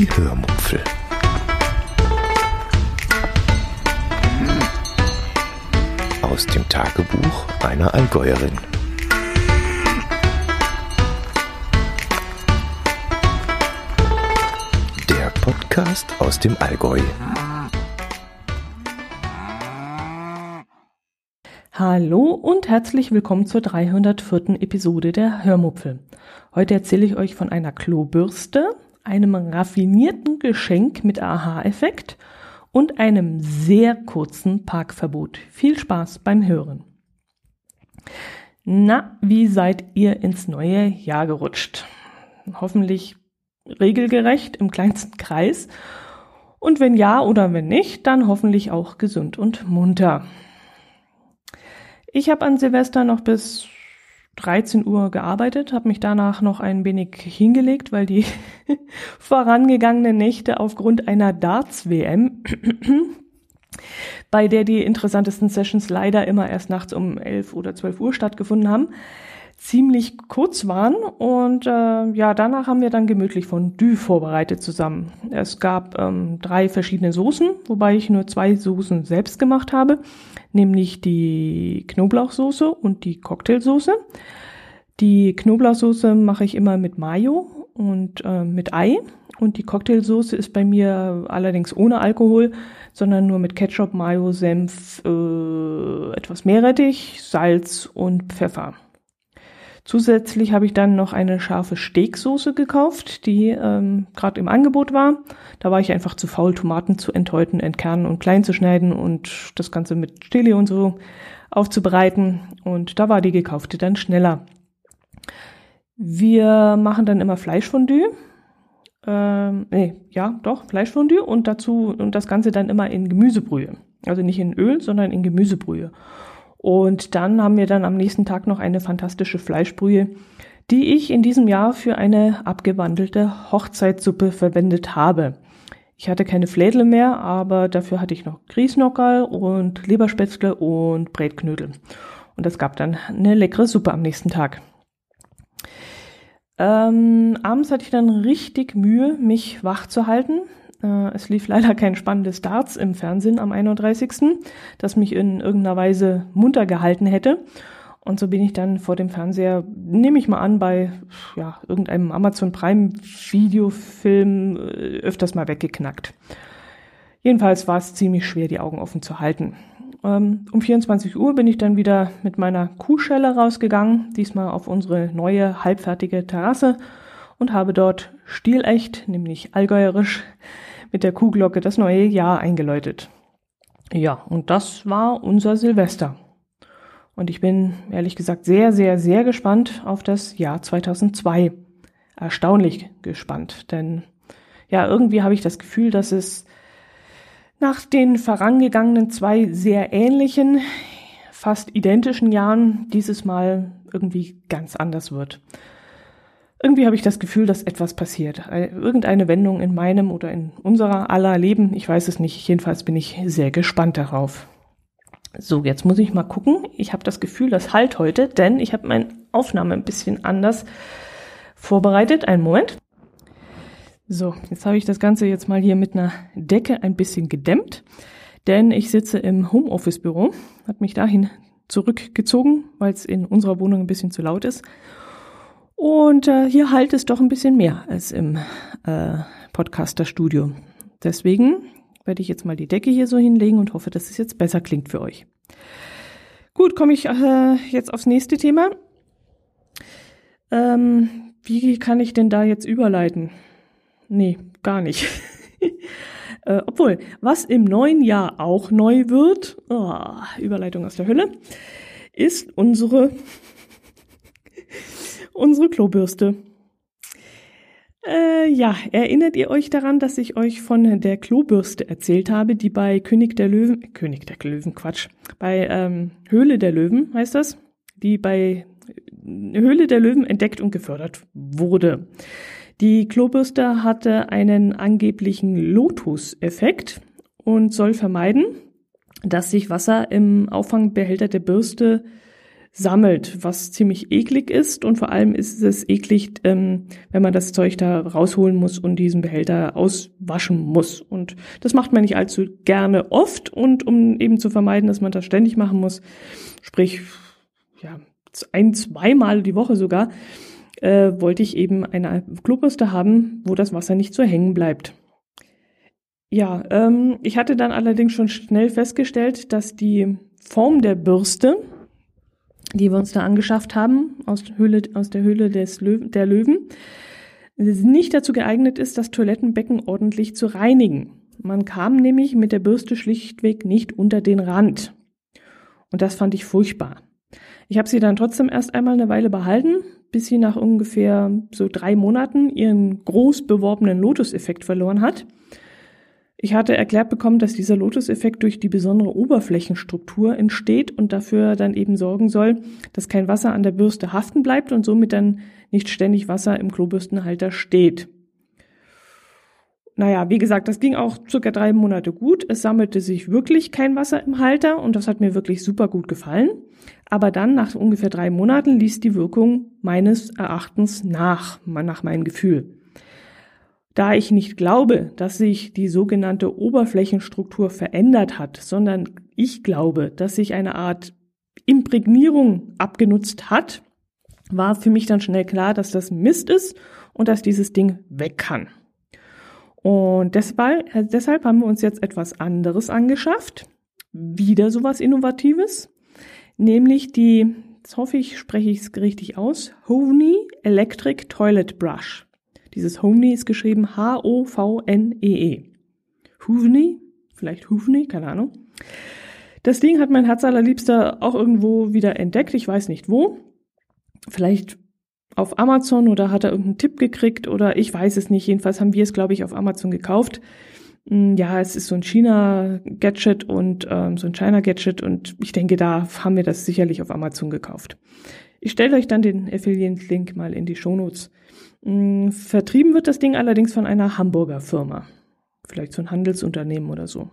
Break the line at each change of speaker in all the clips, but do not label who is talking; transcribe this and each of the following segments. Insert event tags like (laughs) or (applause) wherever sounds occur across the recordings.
Die Hörmupfel. Aus dem Tagebuch einer Allgäuerin. Der Podcast aus dem Allgäu.
Hallo und herzlich willkommen zur 304. Episode der Hörmupfel. Heute erzähle ich euch von einer Klobürste, einem raffinierten Geschenk mit Aha-Effekt und einem sehr kurzen Parkverbot. Viel Spaß beim Hören. Na, wie seid ihr ins neue Jahr gerutscht? Hoffentlich regelgerecht im kleinsten Kreis. Und wenn ja oder wenn nicht, dann hoffentlich auch gesund und munter. Ich habe an Silvester noch bis 13 Uhr gearbeitet, habe mich danach noch ein wenig hingelegt, weil die (laughs) vorangegangenen Nächte aufgrund einer Darts-WM, (clears throat) bei der die interessantesten Sessions leider immer erst nachts um 11 oder 12 Uhr stattgefunden haben, ziemlich kurz waren und äh, ja, danach haben wir dann gemütlich Fondue vorbereitet zusammen. Es gab ähm, drei verschiedene Soßen, wobei ich nur zwei Soßen selbst gemacht habe, nämlich die Knoblauchsoße und die Cocktailsoße. Die Knoblauchsoße mache ich immer mit Mayo und äh, mit Ei und die Cocktailsoße ist bei mir allerdings ohne Alkohol, sondern nur mit Ketchup, Mayo, Senf, äh, etwas Meerrettich, Salz und Pfeffer. Zusätzlich habe ich dann noch eine scharfe Steaksoße gekauft, die ähm, gerade im Angebot war. Da war ich einfach zu faul, Tomaten zu enthäuten, entkernen und klein zu schneiden und das Ganze mit Chili und so aufzubereiten. Und da war die gekaufte dann schneller. Wir machen dann immer Fleischfondue. Ähm, nee, ja, doch, Fleischfondue und dazu und das Ganze dann immer in Gemüsebrühe. Also nicht in Öl, sondern in Gemüsebrühe. Und dann haben wir dann am nächsten Tag noch eine fantastische Fleischbrühe, die ich in diesem Jahr für eine abgewandelte Hochzeitssuppe verwendet habe. Ich hatte keine Flädle mehr, aber dafür hatte ich noch Griesnockerl und Leberspätzle und Brätknödel. Und das gab dann eine leckere Suppe am nächsten Tag. Ähm, abends hatte ich dann richtig Mühe, mich wach zu halten. Äh, es lief leider kein spannendes Darts im Fernsehen am 31., das mich in irgendeiner Weise munter gehalten hätte. Und so bin ich dann vor dem Fernseher, nehme ich mal an, bei ja, irgendeinem Amazon Prime Videofilm äh, öfters mal weggeknackt. Jedenfalls war es ziemlich schwer, die Augen offen zu halten. Ähm, um 24 Uhr bin ich dann wieder mit meiner Kuhschelle rausgegangen, diesmal auf unsere neue halbfertige Terrasse und habe dort stilecht, nämlich allgäuerisch, mit der Kuhglocke das neue Jahr eingeläutet. Ja, und das war unser Silvester. Und ich bin ehrlich gesagt sehr, sehr, sehr gespannt auf das Jahr 2002. Erstaunlich gespannt, denn ja, irgendwie habe ich das Gefühl, dass es nach den vorangegangenen zwei sehr ähnlichen, fast identischen Jahren dieses Mal irgendwie ganz anders wird. Irgendwie habe ich das Gefühl, dass etwas passiert. Irgendeine Wendung in meinem oder in unserer aller Leben. Ich weiß es nicht. Jedenfalls bin ich sehr gespannt darauf. So, jetzt muss ich mal gucken. Ich habe das Gefühl, das halt heute, denn ich habe meine Aufnahme ein bisschen anders vorbereitet. Einen Moment. So, jetzt habe ich das Ganze jetzt mal hier mit einer Decke ein bisschen gedämmt, denn ich sitze im Homeoffice-Büro, habe mich dahin zurückgezogen, weil es in unserer Wohnung ein bisschen zu laut ist und äh, hier halt es doch ein bisschen mehr als im äh, Podcaster-Studio. Deswegen werde ich jetzt mal die Decke hier so hinlegen und hoffe, dass es jetzt besser klingt für euch. Gut, komme ich äh, jetzt aufs nächste Thema. Ähm, wie kann ich denn da jetzt überleiten? Nee, gar nicht. (laughs) äh, obwohl, was im neuen Jahr auch neu wird, oh, Überleitung aus der Hölle, ist unsere unsere Klobürste. Äh, ja, erinnert ihr euch daran, dass ich euch von der Klobürste erzählt habe, die bei König der Löwen, König der Löwen, Quatsch, bei ähm, Höhle der Löwen heißt das, die bei Höhle der Löwen entdeckt und gefördert wurde. Die Klobürste hatte einen angeblichen Lotus-Effekt und soll vermeiden, dass sich Wasser im Auffangbehälter der Bürste sammelt, was ziemlich eklig ist und vor allem ist es eklig, ähm, wenn man das Zeug da rausholen muss und diesen Behälter auswaschen muss. Und das macht man nicht allzu gerne oft und um eben zu vermeiden, dass man das ständig machen muss, sprich ja ein, zweimal die Woche sogar, äh, wollte ich eben eine Klobürste haben, wo das Wasser nicht so hängen bleibt. Ja, ähm, ich hatte dann allerdings schon schnell festgestellt, dass die Form der Bürste, die wir uns da angeschafft haben, aus, Höhle, aus der Höhle des Löw der Löwen, nicht dazu geeignet ist, das Toilettenbecken ordentlich zu reinigen. Man kam nämlich mit der Bürste schlichtweg nicht unter den Rand. Und das fand ich furchtbar. Ich habe sie dann trotzdem erst einmal eine Weile behalten, bis sie nach ungefähr so drei Monaten ihren groß beworbenen Lotus-Effekt verloren hat. Ich hatte erklärt bekommen, dass dieser Lotus-Effekt durch die besondere Oberflächenstruktur entsteht und dafür dann eben sorgen soll, dass kein Wasser an der Bürste haften bleibt und somit dann nicht ständig Wasser im Klobürstenhalter steht. Naja, wie gesagt, das ging auch circa drei Monate gut. Es sammelte sich wirklich kein Wasser im Halter und das hat mir wirklich super gut gefallen. Aber dann, nach ungefähr drei Monaten, ließ die Wirkung meines Erachtens nach, nach meinem Gefühl. Da ich nicht glaube, dass sich die sogenannte Oberflächenstruktur verändert hat, sondern ich glaube, dass sich eine Art Imprägnierung abgenutzt hat, war für mich dann schnell klar, dass das Mist ist und dass dieses Ding weg kann. Und deshalb, äh, deshalb haben wir uns jetzt etwas anderes angeschafft. Wieder sowas Innovatives. Nämlich die, jetzt hoffe ich, spreche ich es richtig aus, Hovni Electric Toilet Brush. Dieses Homney ist geschrieben H-O-V-N-E-E. -E. Hoovney, vielleicht Hoovney, keine Ahnung. Das Ding hat mein Herz allerliebster auch irgendwo wieder entdeckt, ich weiß nicht wo. Vielleicht auf Amazon oder hat er irgendeinen Tipp gekriegt oder ich weiß es nicht. Jedenfalls haben wir es, glaube ich, auf Amazon gekauft. Hm, ja, es ist so ein China-Gadget und ähm, so ein China-Gadget und ich denke, da haben wir das sicherlich auf Amazon gekauft. Ich stelle euch dann den Affiliate-Link mal in die Shownotes. Mm, vertrieben wird das Ding allerdings von einer Hamburger Firma. Vielleicht so ein Handelsunternehmen oder so.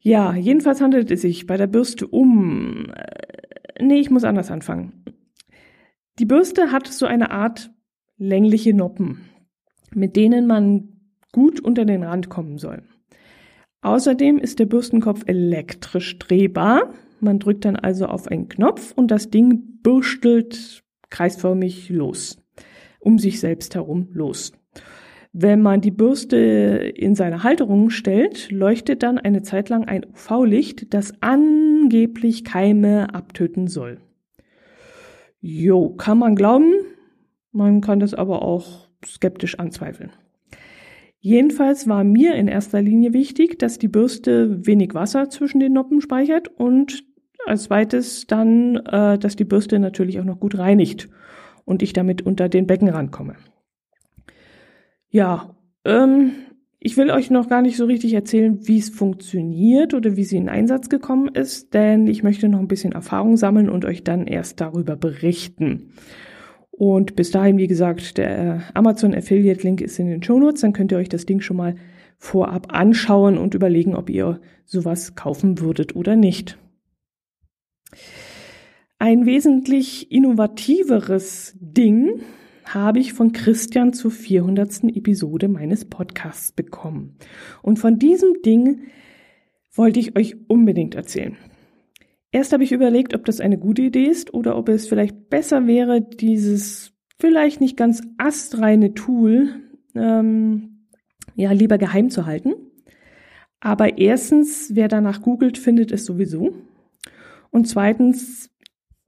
Ja, jedenfalls handelt es sich bei der Bürste um. Äh, nee, ich muss anders anfangen. Die Bürste hat so eine Art längliche Noppen, mit denen man gut unter den Rand kommen soll. Außerdem ist der Bürstenkopf elektrisch drehbar. Man drückt dann also auf einen Knopf und das Ding bürstelt kreisförmig los um sich selbst herum los. Wenn man die Bürste in seine Halterung stellt, leuchtet dann eine Zeit lang ein UV-Licht, das angeblich Keime abtöten soll. Jo, kann man glauben, man kann das aber auch skeptisch anzweifeln. Jedenfalls war mir in erster Linie wichtig, dass die Bürste wenig Wasser zwischen den Noppen speichert und als zweites dann, äh, dass die Bürste natürlich auch noch gut reinigt und ich damit unter den Becken rankomme. Ja, ähm, ich will euch noch gar nicht so richtig erzählen, wie es funktioniert oder wie sie in Einsatz gekommen ist, denn ich möchte noch ein bisschen Erfahrung sammeln und euch dann erst darüber berichten. Und bis dahin, wie gesagt, der Amazon Affiliate Link ist in den Show Notes, dann könnt ihr euch das Ding schon mal vorab anschauen und überlegen, ob ihr sowas kaufen würdet oder nicht. Ein wesentlich innovativeres Ding habe ich von Christian zur 400. Episode meines Podcasts bekommen. Und von diesem Ding wollte ich euch unbedingt erzählen. Erst habe ich überlegt, ob das eine gute Idee ist oder ob es vielleicht besser wäre, dieses vielleicht nicht ganz astreine Tool ähm, ja lieber geheim zu halten. Aber erstens, wer danach googelt, findet es sowieso. Und zweitens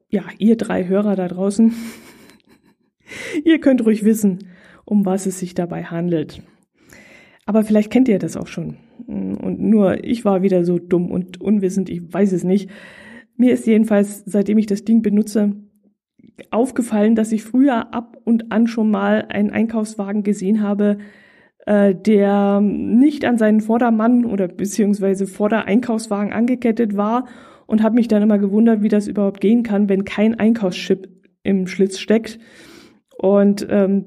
ja, ihr drei Hörer da draußen, (laughs) ihr könnt ruhig wissen, um was es sich dabei handelt. Aber vielleicht kennt ihr das auch schon. Und nur ich war wieder so dumm und unwissend, ich weiß es nicht. Mir ist jedenfalls, seitdem ich das Ding benutze, aufgefallen, dass ich früher ab und an schon mal einen Einkaufswagen gesehen habe, äh, der nicht an seinen Vordermann oder beziehungsweise Vordereinkaufswagen angekettet war und habe mich dann immer gewundert, wie das überhaupt gehen kann, wenn kein Einkaufschip im Schlitz steckt. Und ähm,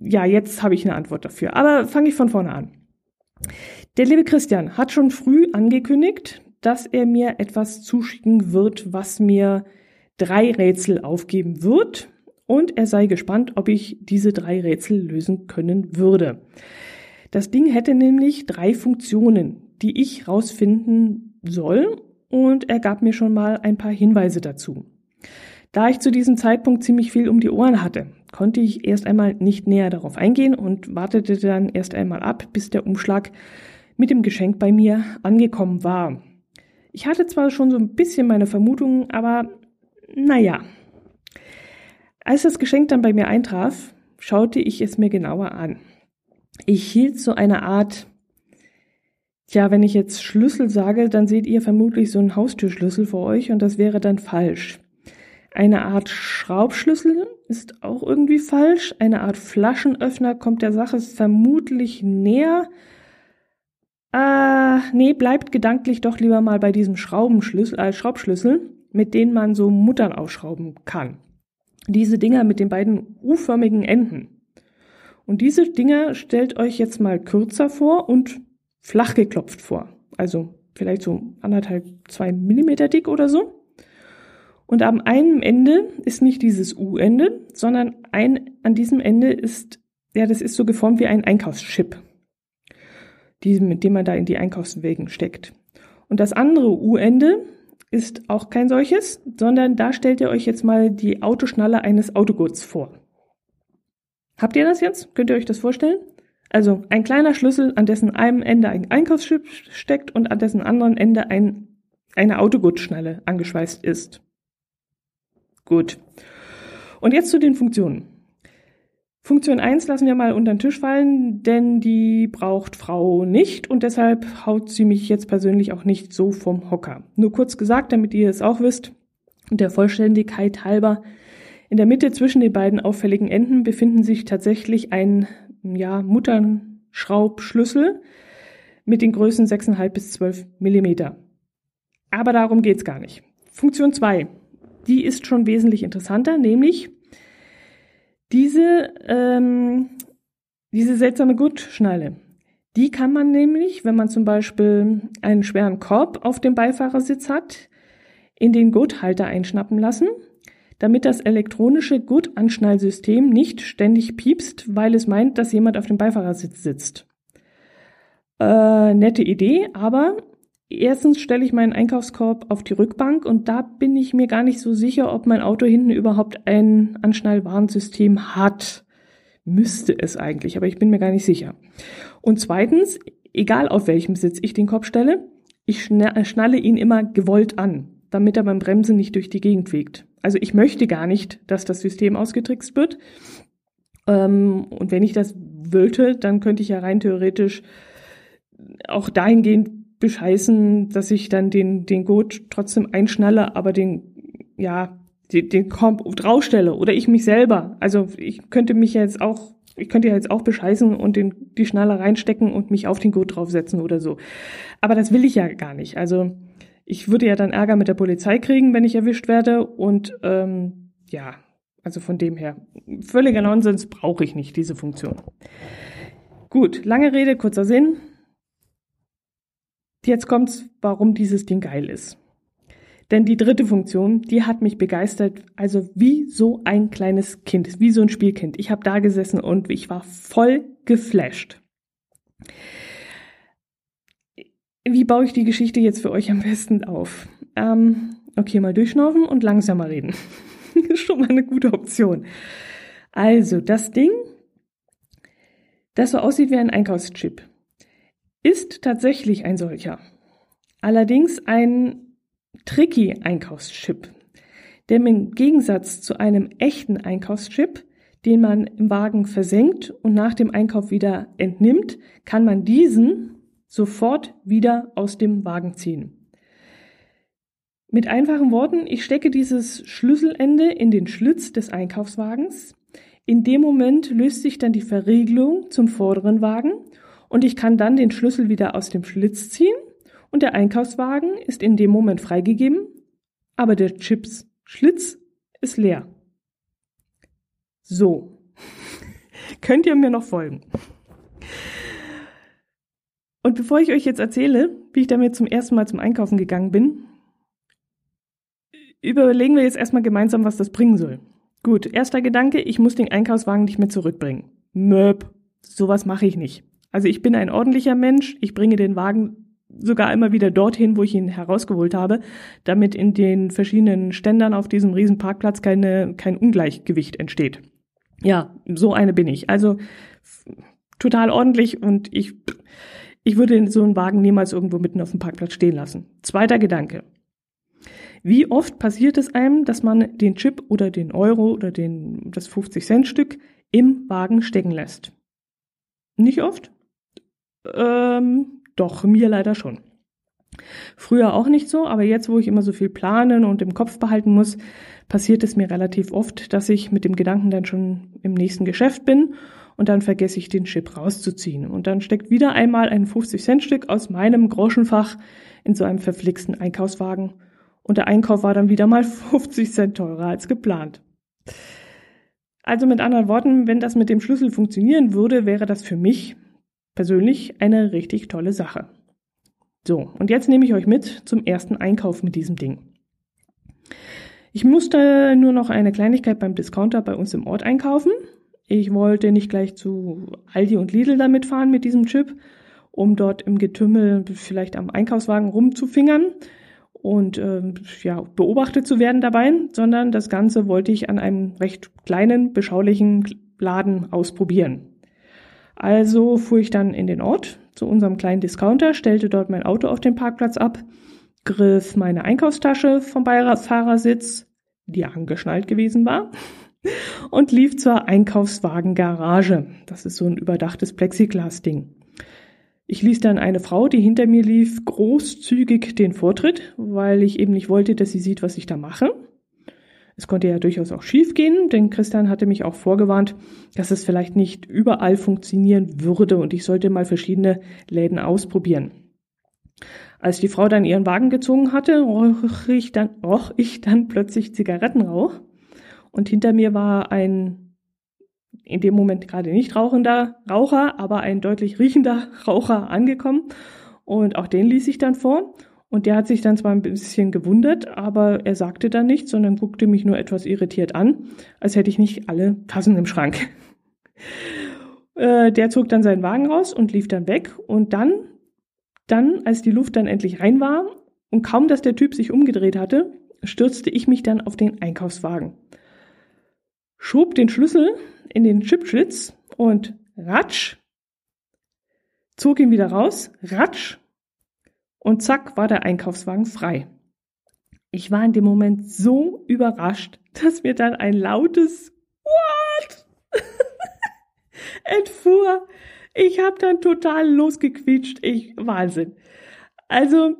ja, jetzt habe ich eine Antwort dafür. Aber fange ich von vorne an. Der liebe Christian hat schon früh angekündigt, dass er mir etwas zuschicken wird, was mir drei Rätsel aufgeben wird und er sei gespannt, ob ich diese drei Rätsel lösen können würde. Das Ding hätte nämlich drei Funktionen, die ich rausfinden soll und er gab mir schon mal ein paar Hinweise dazu. Da ich zu diesem Zeitpunkt ziemlich viel um die Ohren hatte, konnte ich erst einmal nicht näher darauf eingehen und wartete dann erst einmal ab, bis der Umschlag mit dem Geschenk bei mir angekommen war. Ich hatte zwar schon so ein bisschen meine Vermutungen, aber naja. Als das Geschenk dann bei mir eintraf, schaute ich es mir genauer an. Ich hielt so eine Art, ja, wenn ich jetzt Schlüssel sage, dann seht ihr vermutlich so einen Haustürschlüssel vor euch und das wäre dann falsch. Eine Art Schraubschlüssel ist auch irgendwie falsch. Eine Art Flaschenöffner kommt der Sache vermutlich näher. Äh, nee, bleibt gedanklich doch lieber mal bei diesem Schraubenschlüssel, äh, Schraubschlüssel, mit denen man so Muttern aufschrauben kann. Diese Dinger mit den beiden U-förmigen Enden. Und diese Dinger stellt euch jetzt mal kürzer vor und flach geklopft vor. Also vielleicht so anderthalb, zwei Millimeter dick oder so. Und am einen Ende ist nicht dieses U-Ende, sondern ein, an diesem Ende ist, ja, das ist so geformt wie ein Einkaufschip, die, mit dem man da in die Einkaufswegen steckt. Und das andere U-Ende ist auch kein solches, sondern da stellt ihr euch jetzt mal die Autoschnalle eines Autogurts vor. Habt ihr das jetzt? Könnt ihr euch das vorstellen? Also ein kleiner Schlüssel, an dessen einem Ende ein Einkaufsschip steckt und an dessen anderen Ende ein, eine Autogurtschnalle angeschweißt ist. Gut. Und jetzt zu den Funktionen. Funktion 1 lassen wir mal unter den Tisch fallen, denn die braucht Frau nicht und deshalb haut sie mich jetzt persönlich auch nicht so vom Hocker. Nur kurz gesagt, damit ihr es auch wisst, der Vollständigkeit halber, in der Mitte zwischen den beiden auffälligen Enden befinden sich tatsächlich ein ja, Mutternschraubschlüssel mit den Größen 6,5 bis 12 Millimeter. Aber darum geht's gar nicht. Funktion 2 die ist schon wesentlich interessanter, nämlich diese, ähm, diese seltsame Gurtschnalle. Die kann man nämlich, wenn man zum Beispiel einen schweren Korb auf dem Beifahrersitz hat, in den Gurthalter einschnappen lassen, damit das elektronische Gurtanschnallsystem nicht ständig piepst, weil es meint, dass jemand auf dem Beifahrersitz sitzt. Äh, nette Idee, aber Erstens stelle ich meinen Einkaufskorb auf die Rückbank und da bin ich mir gar nicht so sicher, ob mein Auto hinten überhaupt ein Anschnallwarnsystem hat. Müsste es eigentlich, aber ich bin mir gar nicht sicher. Und zweitens, egal auf welchem Sitz ich den Korb stelle, ich schnalle ihn immer gewollt an, damit er beim Bremsen nicht durch die Gegend fegt. Also ich möchte gar nicht, dass das System ausgetrickst wird. Ähm, und wenn ich das wollte, dann könnte ich ja rein theoretisch auch dahingehend bescheißen, dass ich dann den, den Gurt trotzdem einschnalle, aber den, ja, den, den Komp draufstelle oder ich mich selber. Also ich könnte mich jetzt auch, ich könnte ja jetzt auch bescheißen und den, die Schnalle reinstecken und mich auf den Gurt draufsetzen oder so. Aber das will ich ja gar nicht. Also ich würde ja dann Ärger mit der Polizei kriegen, wenn ich erwischt werde und ähm, ja, also von dem her, völliger Nonsens brauche ich nicht, diese Funktion. Gut, lange Rede, kurzer Sinn. Jetzt kommt's, warum dieses Ding geil ist. Denn die dritte Funktion, die hat mich begeistert, also wie so ein kleines Kind, wie so ein Spielkind. Ich habe da gesessen und ich war voll geflasht. Wie baue ich die Geschichte jetzt für euch am besten auf? Ähm, okay, mal durchschnaufen und langsamer reden. (laughs) ist schon mal eine gute Option. Also, das Ding, das so aussieht wie ein Einkaufschip ist tatsächlich ein solcher. Allerdings ein tricky Einkaufschip, der im Gegensatz zu einem echten Einkaufschip, den man im Wagen versenkt und nach dem Einkauf wieder entnimmt, kann man diesen sofort wieder aus dem Wagen ziehen. Mit einfachen Worten, ich stecke dieses Schlüsselende in den Schlitz des Einkaufswagens. In dem Moment löst sich dann die Verriegelung zum vorderen Wagen und ich kann dann den Schlüssel wieder aus dem Schlitz ziehen und der Einkaufswagen ist in dem Moment freigegeben, aber der Chips Schlitz ist leer. So. (laughs) Könnt ihr mir noch folgen? Und bevor ich euch jetzt erzähle, wie ich damit zum ersten Mal zum Einkaufen gegangen bin, überlegen wir jetzt erstmal gemeinsam, was das bringen soll. Gut, erster Gedanke, ich muss den Einkaufswagen nicht mehr zurückbringen. Möp, sowas mache ich nicht. Also ich bin ein ordentlicher Mensch, ich bringe den Wagen sogar immer wieder dorthin, wo ich ihn herausgeholt habe, damit in den verschiedenen Ständern auf diesem riesen Parkplatz keine, kein Ungleichgewicht entsteht. Ja, so eine bin ich. Also total ordentlich und ich, ich würde so einen Wagen niemals irgendwo mitten auf dem Parkplatz stehen lassen. Zweiter Gedanke. Wie oft passiert es einem, dass man den Chip oder den Euro oder den, das 50-Cent-Stück im Wagen stecken lässt? Nicht oft? Ähm, doch, mir leider schon. Früher auch nicht so, aber jetzt, wo ich immer so viel planen und im Kopf behalten muss, passiert es mir relativ oft, dass ich mit dem Gedanken dann schon im nächsten Geschäft bin und dann vergesse ich den Chip rauszuziehen. Und dann steckt wieder einmal ein 50-Cent-Stück aus meinem Groschenfach in so einem verflixten Einkaufswagen und der Einkauf war dann wieder mal 50 Cent teurer als geplant. Also mit anderen Worten, wenn das mit dem Schlüssel funktionieren würde, wäre das für mich persönlich eine richtig tolle Sache. So, und jetzt nehme ich euch mit zum ersten Einkauf mit diesem Ding. Ich musste nur noch eine Kleinigkeit beim Discounter bei uns im Ort einkaufen. Ich wollte nicht gleich zu Aldi und Lidl damit fahren mit diesem Chip, um dort im Getümmel vielleicht am Einkaufswagen rumzufingern, und äh, ja, beobachtet zu werden dabei, sondern das Ganze wollte ich an einem recht kleinen, beschaulichen Laden ausprobieren. Also fuhr ich dann in den Ort zu unserem kleinen Discounter, stellte dort mein Auto auf den Parkplatz ab, griff meine Einkaufstasche vom Beifahrersitz, die angeschnallt gewesen war, und lief zur Einkaufswagengarage. Das ist so ein überdachtes Plexiglas-Ding. Ich ließ dann eine Frau, die hinter mir lief, großzügig den Vortritt, weil ich eben nicht wollte, dass sie sieht, was ich da mache. Es konnte ja durchaus auch schief gehen, denn Christian hatte mich auch vorgewarnt, dass es vielleicht nicht überall funktionieren würde und ich sollte mal verschiedene Läden ausprobieren. Als die Frau dann ihren Wagen gezogen hatte, roch ich dann, roch ich dann plötzlich Zigarettenrauch und hinter mir war ein in dem Moment gerade nicht rauchender Raucher, aber ein deutlich riechender (laughs) Raucher angekommen. Und auch den ließ ich dann vor. Und der hat sich dann zwar ein bisschen gewundert, aber er sagte dann nichts, sondern guckte mich nur etwas irritiert an, als hätte ich nicht alle Tassen im Schrank. (laughs) Äh, der zog dann seinen Wagen raus und lief dann weg. Und dann, dann, als die Luft dann endlich rein war und kaum, dass der Typ sich umgedreht hatte, stürzte ich mich dann auf den Einkaufswagen, schob den Schlüssel in den Chipschlitz und ratsch, zog ihn wieder raus, ratsch und zack war der Einkaufswagen frei. Ich war in dem Moment so überrascht, dass mir dann ein lautes What (laughs) entfuhr. Ich habe dann total losgequietscht. Ich Wahnsinn. Also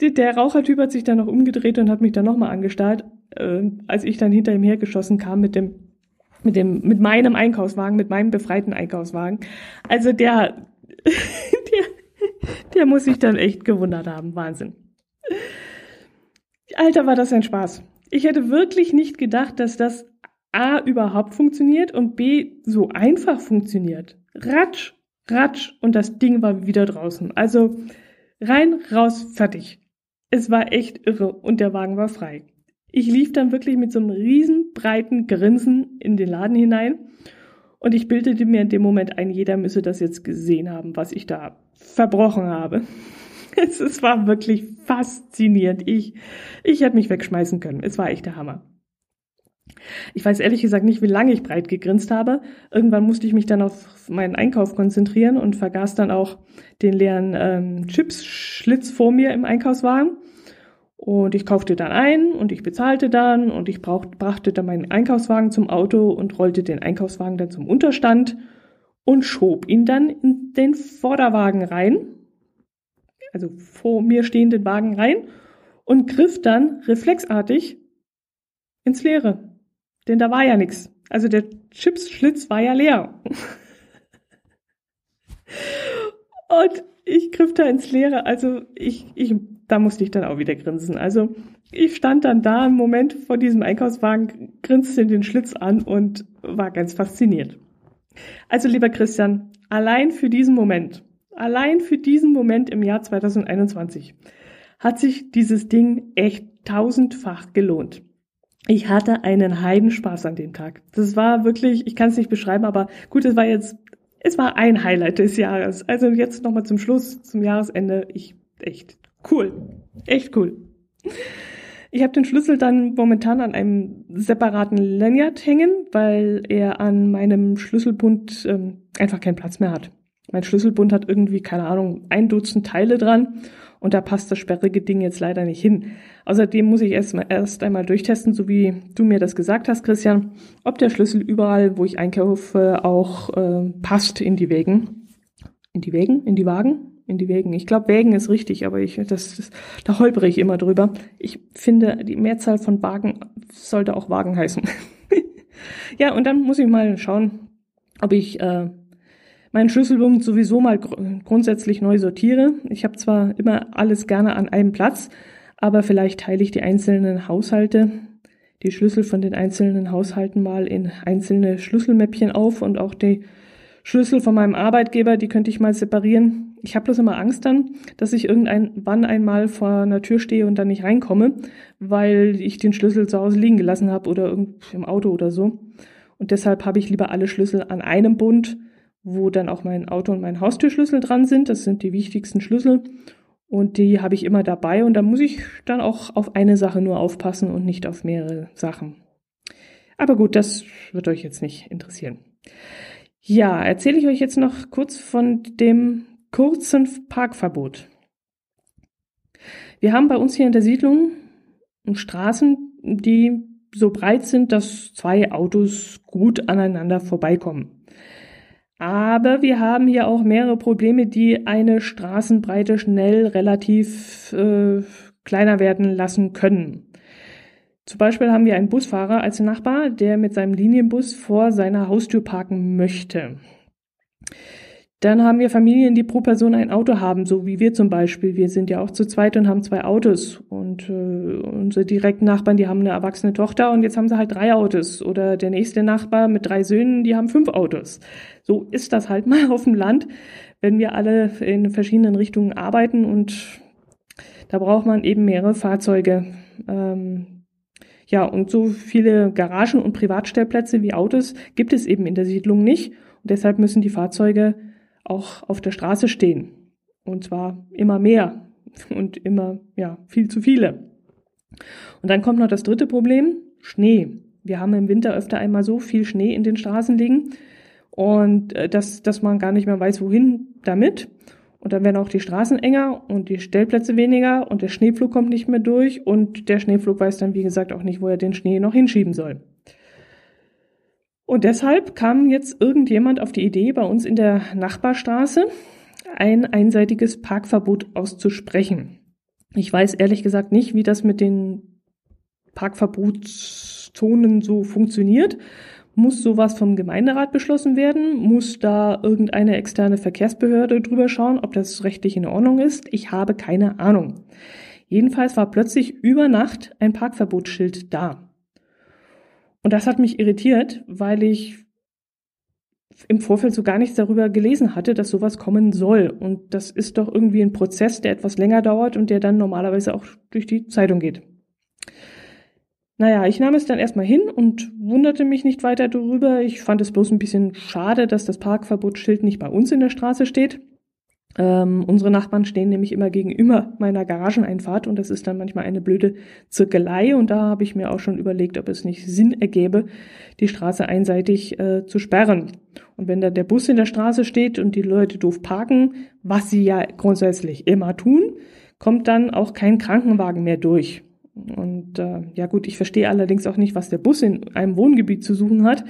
der Rauchertyp hat sich dann noch umgedreht und hat mich dann nochmal angestarrt, äh, als ich dann hinter ihm hergeschossen kam mit dem mit dem, mit meinem Einkaufswagen, mit meinem befreiten Einkaufswagen. Also der, (laughs) der, der muss sich dann echt gewundert haben. Wahnsinn. Alter, war das ein Spaß. Ich hätte wirklich nicht gedacht, dass das A überhaupt funktioniert und B so einfach funktioniert. Ratsch, ratsch und das Ding war wieder draußen. Also rein, raus, fertig. Es war echt irre und der Wagen war frei. Ich lief dann wirklich mit so einem riesen breiten Grinsen in den Laden hinein und ich bildete mir in dem Moment ein, jeder müsse das jetzt gesehen haben, was ich da verbrochen habe. (laughs) Es, war wirklich faszinierend. Ich, ich hätte mich wegschmeißen können. Es war echt der Hammer. Ich weiß ehrlich gesagt nicht, wie lange ich breit gegrinst habe. Irgendwann musste ich mich dann auf meinen Einkauf konzentrieren und vergaß dann auch den leeren ähm, Chips-Schlitz vor mir im Einkaufswagen. Und ich kaufte dann ein und ich bezahlte dann und ich brauch, brachte dann meinen Einkaufswagen zum Auto und rollte den Einkaufswagen dann zum Unterstand und schob ihn dann in den Vorderwagen rein, also vor mir stehenden Wagen rein und griff dann reflexartig ins Leere. Denn da war ja nichts. Also der Chipsschlitz war ja leer. (laughs) und ich griff da ins Leere. Also ich, ich da musste ich dann auch wieder grinsen. Also ich stand dann da im Moment vor diesem Einkaufswagen, grinste den Schlitz an und war ganz fasziniert. Also lieber Christian, allein für diesen Moment, allein für diesen Moment im Jahr 2021 hat sich dieses Ding echt tausendfach gelohnt. Ich hatte einen Heidenspaß an dem Tag. Das war wirklich, ich kann es nicht beschreiben, aber gut, es war jetzt, es war ein Highlight des Jahres. Also jetzt nochmal zum Schluss, zum Jahresende. Ich, echt cool. Echt cool. Ich habe den Schlüssel dann momentan an einem separaten Lanyard hängen, weil er an meinem Schlüsselbund ähm, einfach keinen Platz mehr hat. Mein Schlüsselbund hat irgendwie, keine Ahnung, ein Dutzend Teile dran und da passt das sperrige Ding jetzt leider nicht hin. Außerdem muss ich erst, mal, erst einmal durchtesten, so wie du mir das gesagt hast, Christian, ob der Schlüssel überall, wo ich einkaufe, auch äh, passt in die Wägen. In die Wägen? In die Wagen? In die Wägen. Ich glaube, Wägen ist richtig, aber ich, das, das, da holpere ich immer drüber. Ich finde, die Mehrzahl von Wagen sollte auch Wagen heißen. (laughs) ja, und dann muss ich mal schauen, ob ich äh, meinen Schlüsselbund sowieso mal gr grundsätzlich neu sortiere. Ich habe zwar immer alles gerne an einem Platz, aber vielleicht teile ich die einzelnen Haushalte, die Schlüssel von den einzelnen Haushalten mal in einzelne Schlüsselmäppchen auf und auch die Schlüssel von meinem Arbeitgeber, die könnte ich mal separieren. Ich habe bloß immer Angst dann, dass ich irgendein wann einmal vor einer Tür stehe und dann nicht reinkomme, weil ich den Schlüssel zu Hause liegen gelassen habe oder im Auto oder so. Und deshalb habe ich lieber alle Schlüssel an einem Bund wo dann auch mein Auto und mein Haustürschlüssel dran sind. Das sind die wichtigsten Schlüssel. Und die habe ich immer dabei und da muss ich dann auch auf eine Sache nur aufpassen und nicht auf mehrere Sachen. Aber gut, das wird euch jetzt nicht interessieren. Ja, erzähle ich euch jetzt noch kurz von dem kurzen Parkverbot. Wir haben bei uns hier in der Siedlung Straßen, die so breit sind, dass zwei Autos gut aneinander vorbeikommen. Aber wir haben hier auch mehrere Probleme, die eine Straßenbreite schnell relativ äh, kleiner werden lassen können. Zum Beispiel haben wir einen Busfahrer als Nachbar, der mit seinem Linienbus vor seiner Haustür parken möchte. Dann haben wir Familien, die pro Person ein Auto haben, so wie wir zum Beispiel. Wir sind ja auch zu zweit und haben zwei Autos. Und äh, unsere direkten Nachbarn, die haben eine erwachsene Tochter und jetzt haben sie halt drei Autos. Oder der nächste Nachbar mit drei Söhnen, die haben fünf Autos. So ist das halt (laughs) mal auf dem Land, wenn wir alle in verschiedenen Richtungen arbeiten und da braucht man eben mehrere Fahrzeuge. Ähm, ja, und so viele Garagen und Privatstellplätze wie Autos gibt es eben in der Siedlung nicht. Und deshalb müssen die Fahrzeuge auch auf der Straße stehen. Und zwar immer mehr (laughs) und immer, ja, viel zu viele. Und dann kommt noch das dritte Problem, Schnee. Wir haben im Winter öfter einmal so viel Schnee in den Straßen liegen und äh, dass, dass man gar nicht mehr weiß, wohin damit. Und dann werden auch die Straßen enger und die Stellplätze weniger und der Schneepflug kommt nicht mehr durch und der Schneepflug weiß dann, wie gesagt, auch nicht, wo er den Schnee noch hinschieben soll. Und deshalb kam jetzt irgendjemand auf die Idee, bei uns in der Nachbarstraße ein einseitiges Parkverbot auszusprechen. Ich weiß ehrlich gesagt nicht, wie das mit den Parkverbotszonen so funktioniert. Muss sowas vom Gemeinderat beschlossen werden? Muss da irgendeine externe Verkehrsbehörde drüber schauen, ob das rechtlich in Ordnung ist? Ich habe keine Ahnung. Jedenfalls war plötzlich über Nacht ein Parkverbotsschild da. Und das hat mich irritiert, weil ich im Vorfeld so gar nichts darüber gelesen hatte, dass sowas kommen soll. Und das ist doch irgendwie ein Prozess, der etwas länger dauert und der dann normalerweise auch durch die Zeitung geht. Naja, ich nahm es dann erstmal hin und wunderte mich nicht weiter darüber. Ich fand es bloß ein bisschen schade, dass das Parkverbotsschild nicht bei uns in der Straße steht. Ähm, unsere Nachbarn stehen nämlich immer gegenüber meiner Garageneinfahrt und das ist dann manchmal eine blöde Zirkelei und da habe ich mir auch schon überlegt, ob es nicht Sinn ergäbe, die Straße einseitig äh, zu sperren. Und wenn da der Bus in der Straße steht und die Leute doof parken, was sie ja grundsätzlich immer tun, kommt dann auch kein Krankenwagen mehr durch. Und äh, ja gut, ich verstehe allerdings auch nicht, was der Bus in einem Wohngebiet zu suchen hat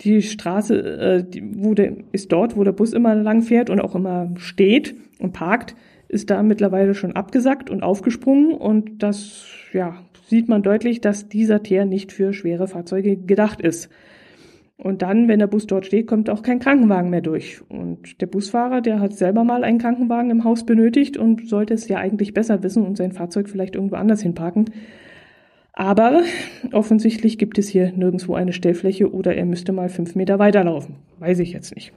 die Straße, äh, die, wo der, ist dort, wo der Bus immer lang fährt und auch immer steht und parkt, ist da mittlerweile schon abgesackt und aufgesprungen und das, ja, sieht man deutlich, dass dieser Teer nicht für schwere Fahrzeuge gedacht ist. Und dann, wenn der Bus dort steht, kommt auch kein Krankenwagen mehr durch. Und der Busfahrer, der hat selber mal einen Krankenwagen im Haus benötigt und sollte es ja eigentlich besser wissen und sein Fahrzeug vielleicht irgendwo anders hinparken. Aber offensichtlich gibt es hier nirgendwo eine Stellfläche oder er müsste mal fünf Meter weiterlaufen. Weiß ich jetzt nicht.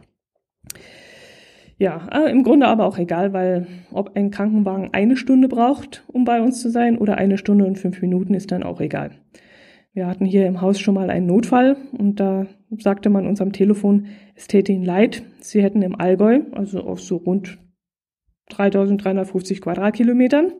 Ja, im Grunde aber auch egal, weil ob ein Krankenwagen eine Stunde braucht, um bei uns zu sein, oder eine Stunde und fünf Minuten, ist dann auch egal. Wir hatten hier im Haus schon mal einen Notfall und da sagte man uns am Telefon, es täte ihnen leid, sie hätten im Allgäu, also auf so rund 3350 Quadratkilometern,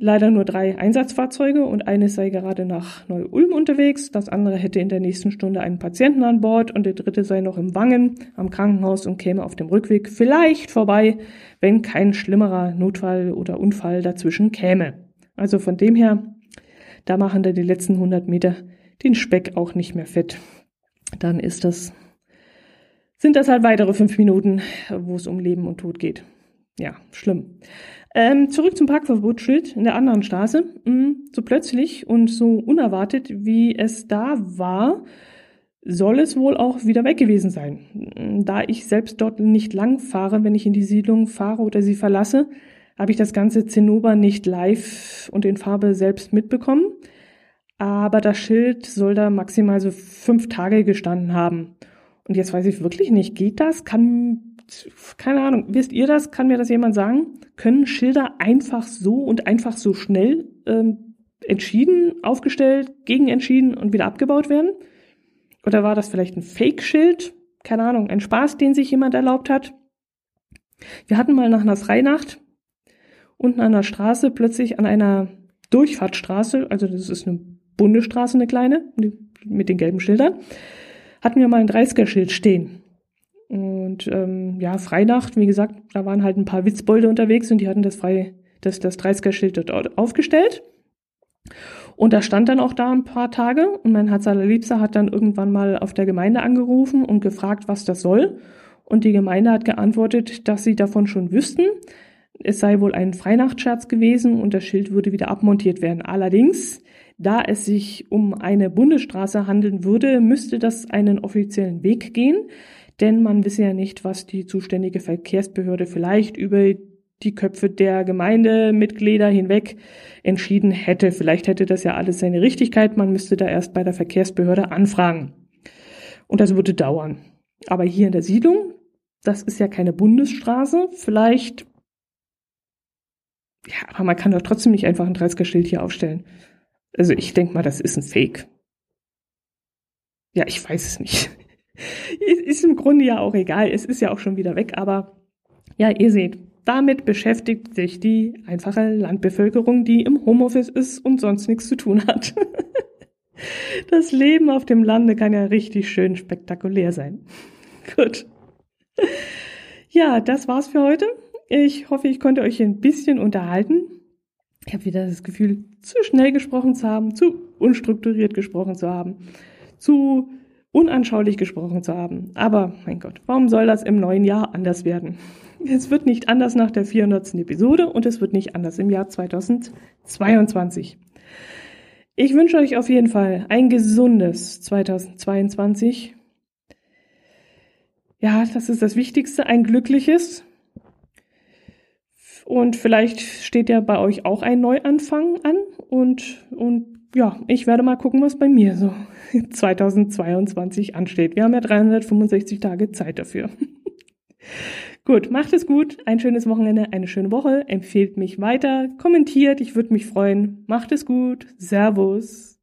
leider nur drei Einsatzfahrzeuge und eines sei gerade nach Neu-Ulm unterwegs, das andere hätte in der nächsten Stunde einen Patienten an Bord und der dritte sei noch im Wangen am Krankenhaus und käme auf dem Rückweg vielleicht vorbei, wenn kein schlimmerer Notfall oder Unfall dazwischen käme. Also von dem her, da machen da die letzten 100 Meter den Speck auch nicht mehr fett. Dann ist das, sind das halt weitere fünf Minuten, wo es um Leben und Tod geht. Ja, schlimm. Ähm, zurück zum Parkverbotsschild in der anderen Straße. Mm, so plötzlich und so unerwartet, wie es da war, soll es wohl auch wieder weg gewesen sein. Mm, da ich selbst dort nicht lang fahre, wenn ich in die Siedlung fahre oder sie verlasse, habe ich das ganze Zinnober nicht live und in Farbe selbst mitbekommen. Aber das Schild soll da maximal so fünf Tage gestanden haben. Und jetzt weiß ich wirklich nicht, geht das? Kann keine Ahnung, wisst ihr das? Kann mir das jemand sagen? Können Schilder einfach so und einfach so schnell ähm, entschieden, aufgestellt, gegenentschieden und wieder abgebaut werden? Oder war das vielleicht ein Fake-Schild? Keine Ahnung, ein Spaß, den sich jemand erlaubt hat? Wir hatten mal nach einer Freinacht unten an der Straße plötzlich an einer Durchfahrtsstraße, also das ist eine Bundesstraße, eine kleine, mit den gelben Schildern, hatten wir mal ein 30er-Schild stehen. Und ähm, ja, Freinacht, wie gesagt, da waren halt ein paar Witzbolde unterwegs und die hatten das frei, das, das 30er-Schild dort aufgestellt. Und da stand dann auch da ein paar Tage und mein Herz allerliebster hat dann irgendwann mal auf der Gemeinde angerufen und gefragt, was das soll. Und die Gemeinde hat geantwortet, dass sie davon schon wüssten. Es sei wohl ein Freinachtsscherz gewesen und das Schild würde wieder abmontiert werden. Allerdings, da es sich um eine Bundesstraße handeln würde, müsste das einen offiziellen Weg gehen denn man wisse ja nicht, was die zuständige Verkehrsbehörde vielleicht über die Köpfe der Gemeindemitglieder hinweg entschieden hätte. Vielleicht hätte das ja alles seine Richtigkeit, man müsste da erst bei der Verkehrsbehörde anfragen. Und das würde dauern. Aber hier in der Siedlung, das ist ja keine Bundesstraße, vielleicht, ja, aber man kann doch trotzdem nicht einfach ein 30er-Schild hier aufstellen. Also ich denke mal, das ist ein Fake. Ja, ich weiß es nicht ist im Grunde ja auch egal. Es ist ja auch schon wieder weg, aber ja, ihr seht, damit beschäftigt sich die einfache Landbevölkerung, die im Homeoffice ist und sonst nichts zu tun hat. (laughs) Das Leben auf dem Lande kann ja richtig schön spektakulär sein. (laughs) Gut. Ja, das war's für heute. Ich hoffe, ich konnte euch ein bisschen unterhalten. Ich habe wieder das Gefühl, zu schnell gesprochen zu haben, zu unstrukturiert gesprochen zu haben, zu unanschaulich gesprochen zu haben. Aber mein Gott, warum soll das im neuen Jahr anders werden? Es wird nicht anders nach der 400. Episode und es wird nicht anders im Jahr 2022. Ich wünsche euch auf jeden Fall ein gesundes 2022. Ja, das ist das Wichtigste, ein glückliches. Und vielleicht steht ja bei euch auch ein Neuanfang an und, und ja, ich werde mal gucken, was bei mir so (laughs) 2022 ansteht. Wir haben ja 365 Tage Zeit dafür. (laughs) gut, macht es gut, ein schönes Wochenende, eine schöne Woche, empfehlt mich weiter, kommentiert, ich würde mich freuen. Macht es gut, Servus.